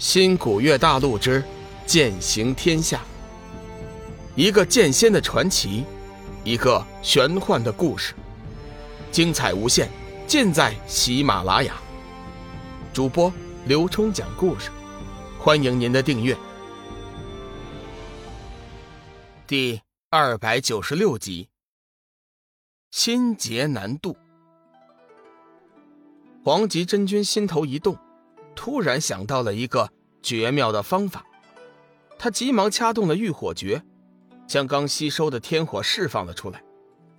新古月大陆之剑行天下，一个剑仙的传奇，一个玄幻的故事，精彩无限，尽在喜马拉雅。主播刘冲讲故事，欢迎您的订阅。第二百九十六集，心结难渡。黄极真君心头一动。突然想到了一个绝妙的方法，他急忙掐动了浴火诀，将刚吸收的天火释放了出来，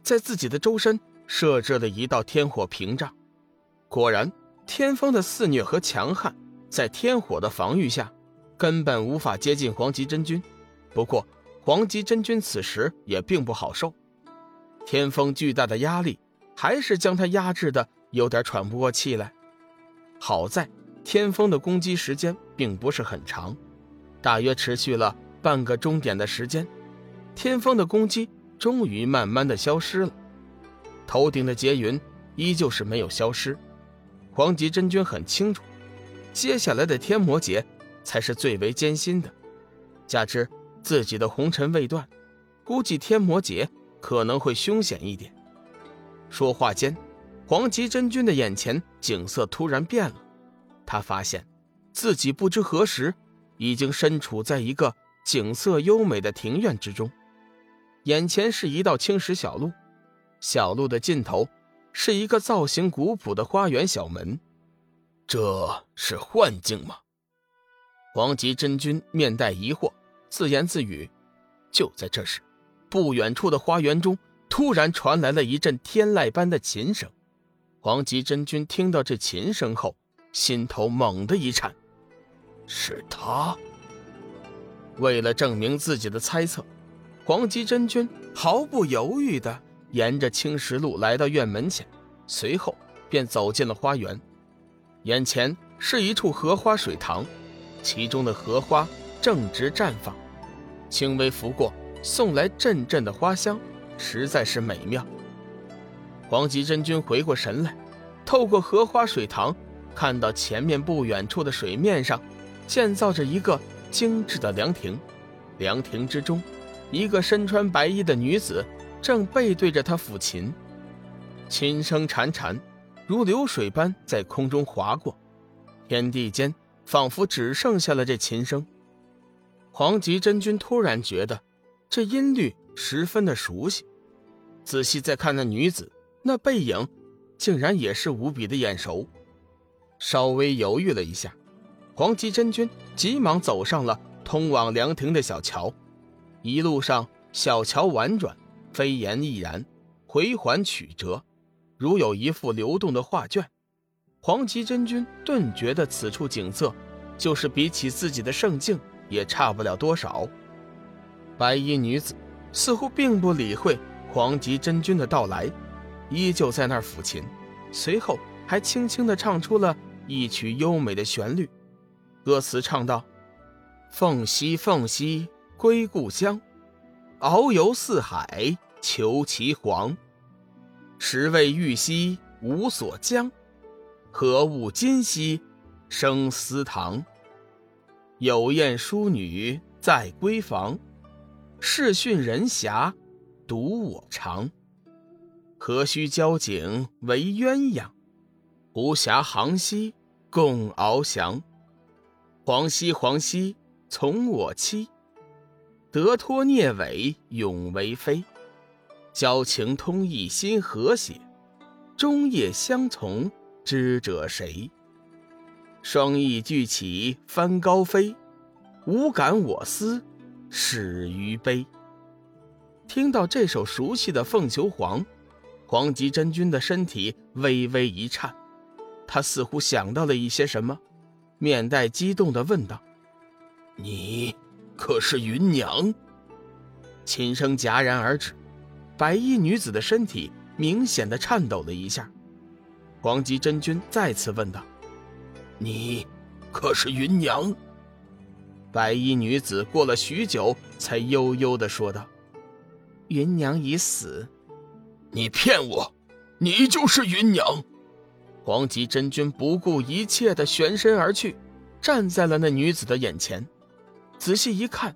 在自己的周身设置了一道天火屏障。果然，天风的肆虐和强悍，在天火的防御下，根本无法接近黄极真君。不过，黄极真君此时也并不好受，天风巨大的压力还是将他压制的有点喘不过气来。好在。天风的攻击时间并不是很长，大约持续了半个钟点的时间，天风的攻击终于慢慢的消失了。头顶的劫云依旧是没有消失。黄极真君很清楚，接下来的天魔劫才是最为艰辛的，加之自己的红尘未断，估计天魔劫可能会凶险一点。说话间，黄极真君的眼前景色突然变了。他发现，自己不知何时已经身处在一个景色优美的庭院之中，眼前是一道青石小路，小路的尽头是一个造型古朴的花园小门。这是幻境吗？黄极真君面带疑惑，自言自语。就在这时，不远处的花园中突然传来了一阵天籁般的琴声。黄极真君听到这琴声后。心头猛地一颤，是他。为了证明自己的猜测，黄吉真君毫不犹豫地沿着青石路来到院门前，随后便走进了花园。眼前是一处荷花水塘，其中的荷花正值绽放，轻微拂过，送来阵阵的花香，实在是美妙。黄吉真君回过神来，透过荷花水塘。看到前面不远处的水面上，建造着一个精致的凉亭，凉亭之中，一个身穿白衣的女子正背对着他抚琴，琴声潺潺，如流水般在空中划过，天地间仿佛只剩下了这琴声。黄极真君突然觉得这音律十分的熟悉，仔细再看那女子，那背影，竟然也是无比的眼熟。稍微犹豫了一下，黄极真君急忙走上了通往凉亭的小桥。一路上，小桥婉转，飞檐翼然，回环曲折，如有一幅流动的画卷。黄极真君顿觉得此处景色，就是比起自己的圣境也差不了多少。白衣女子似乎并不理会黄极真君的到来，依旧在那儿抚琴，随后还轻轻地唱出了。一曲优美的旋律，歌词唱道：“凤兮凤兮归故乡，遨游四海求其凰。时为玉兮无所将，何物今夕生思堂？有艳淑女在闺房，视讯人遐独我长。何须交颈为鸳鸯？”无暇航兮共翱翔，黄兮黄兮从我栖，得脱聂尾永为妃。交情通意心和谐，终夜相从知者谁？双翼聚起翻高飞，无感我思始于悲。听到这首熟悉的《凤求凰》，黄极真君的身体微微一颤。他似乎想到了一些什么，面带激动的问道：“你可是云娘？”琴声戛然而止，白衣女子的身体明显的颤抖了一下。黄极真君再次问道：“你可是云娘？”白衣女子过了许久，才悠悠的说道：“云娘已死。”你骗我！你就是云娘！黄极真君不顾一切的旋身而去，站在了那女子的眼前。仔细一看，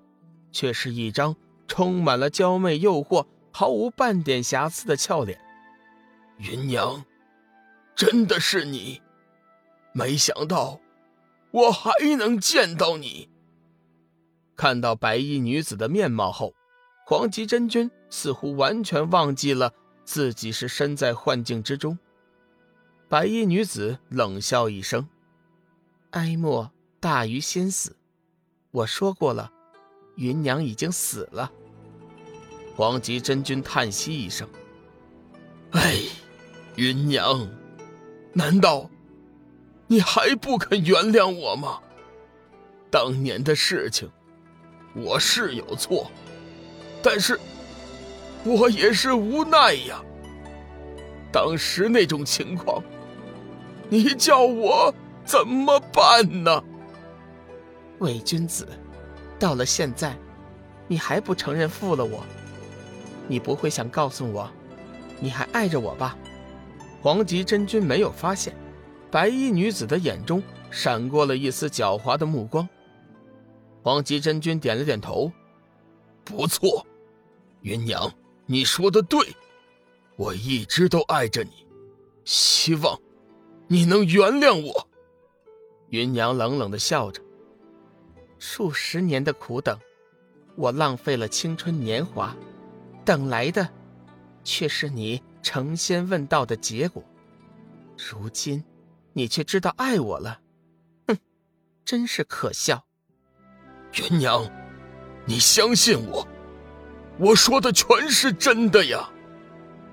却是一张充满了娇媚诱惑、毫无半点瑕疵的俏脸。云娘，真的是你？没想到，我还能见到你。看到白衣女子的面貌后，黄极真君似乎完全忘记了自己是身在幻境之中。白衣女子冷笑一声：“哀莫大于心死。我说过了，云娘已经死了。”黄极真君叹息一声：“哎，云娘，难道你还不肯原谅我吗？当年的事情……”我是有错，但是我也是无奈呀。当时那种情况，你叫我怎么办呢？伪君子，到了现在，你还不承认负了我？你不会想告诉我，你还爱着我吧？黄极真君没有发现，白衣女子的眼中闪过了一丝狡猾的目光。黄极真君点了点头，不错，云娘，你说的对，我一直都爱着你，希望你能原谅我。云娘冷冷的笑着，数十年的苦等，我浪费了青春年华，等来的，却是你成仙问道的结果。如今，你却知道爱我了，哼，真是可笑。云娘，你相信我，我说的全是真的呀。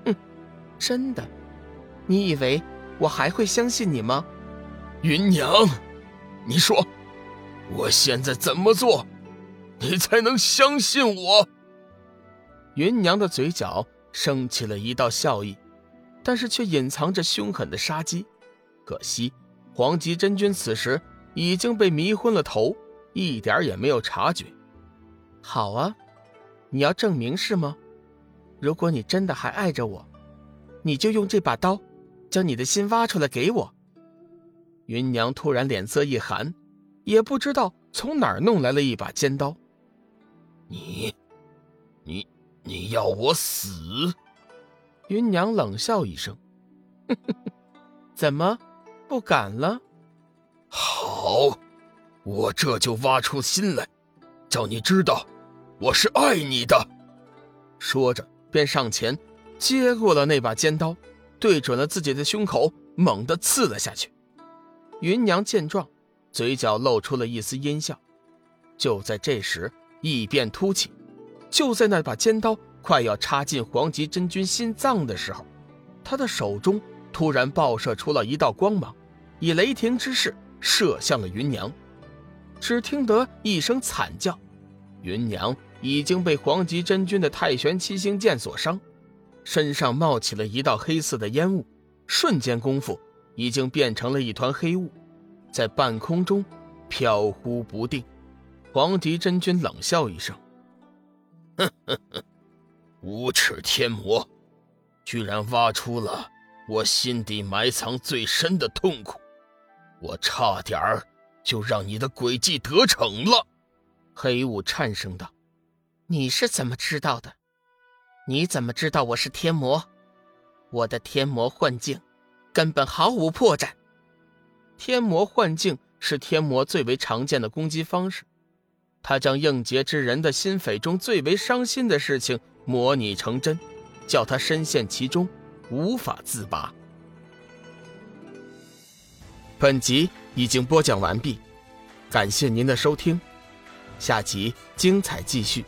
嗯，真的？你以为我还会相信你吗？云娘，你说，我现在怎么做，你才能相信我？云娘的嘴角升起了一道笑意，但是却隐藏着凶狠的杀机。可惜，黄极真君此时已经被迷昏了头。一点也没有察觉。好啊，你要证明是吗？如果你真的还爱着我，你就用这把刀，将你的心挖出来给我。云娘突然脸色一寒，也不知道从哪儿弄来了一把尖刀。你，你，你要我死？云娘冷笑一声：“ 怎么，不敢了？”好。我这就挖出心来，叫你知道我是爱你的。说着，便上前接过了那把尖刀，对准了自己的胸口，猛地刺了下去。云娘见状，嘴角露出了一丝阴笑。就在这时，异变突起。就在那把尖刀快要插进黄极真君心脏的时候，他的手中突然爆射出了一道光芒，以雷霆之势射向了云娘。只听得一声惨叫，云娘已经被黄极真君的太玄七星剑所伤，身上冒起了一道黑色的烟雾，瞬间功夫已经变成了一团黑雾，在半空中飘忽不定。黄迪真君冷笑一声：“哼哼哼，无耻天魔，居然挖出了我心底埋藏最深的痛苦，我差点儿。”就让你的诡计得逞了，黑雾颤声道：“你是怎么知道的？你怎么知道我是天魔？我的天魔幻境根本毫无破绽。天魔幻境是天魔最为常见的攻击方式，他将应劫之人的心扉中最为伤心的事情模拟成真，叫他深陷其中，无法自拔。”本集。已经播讲完毕，感谢您的收听，下集精彩继续。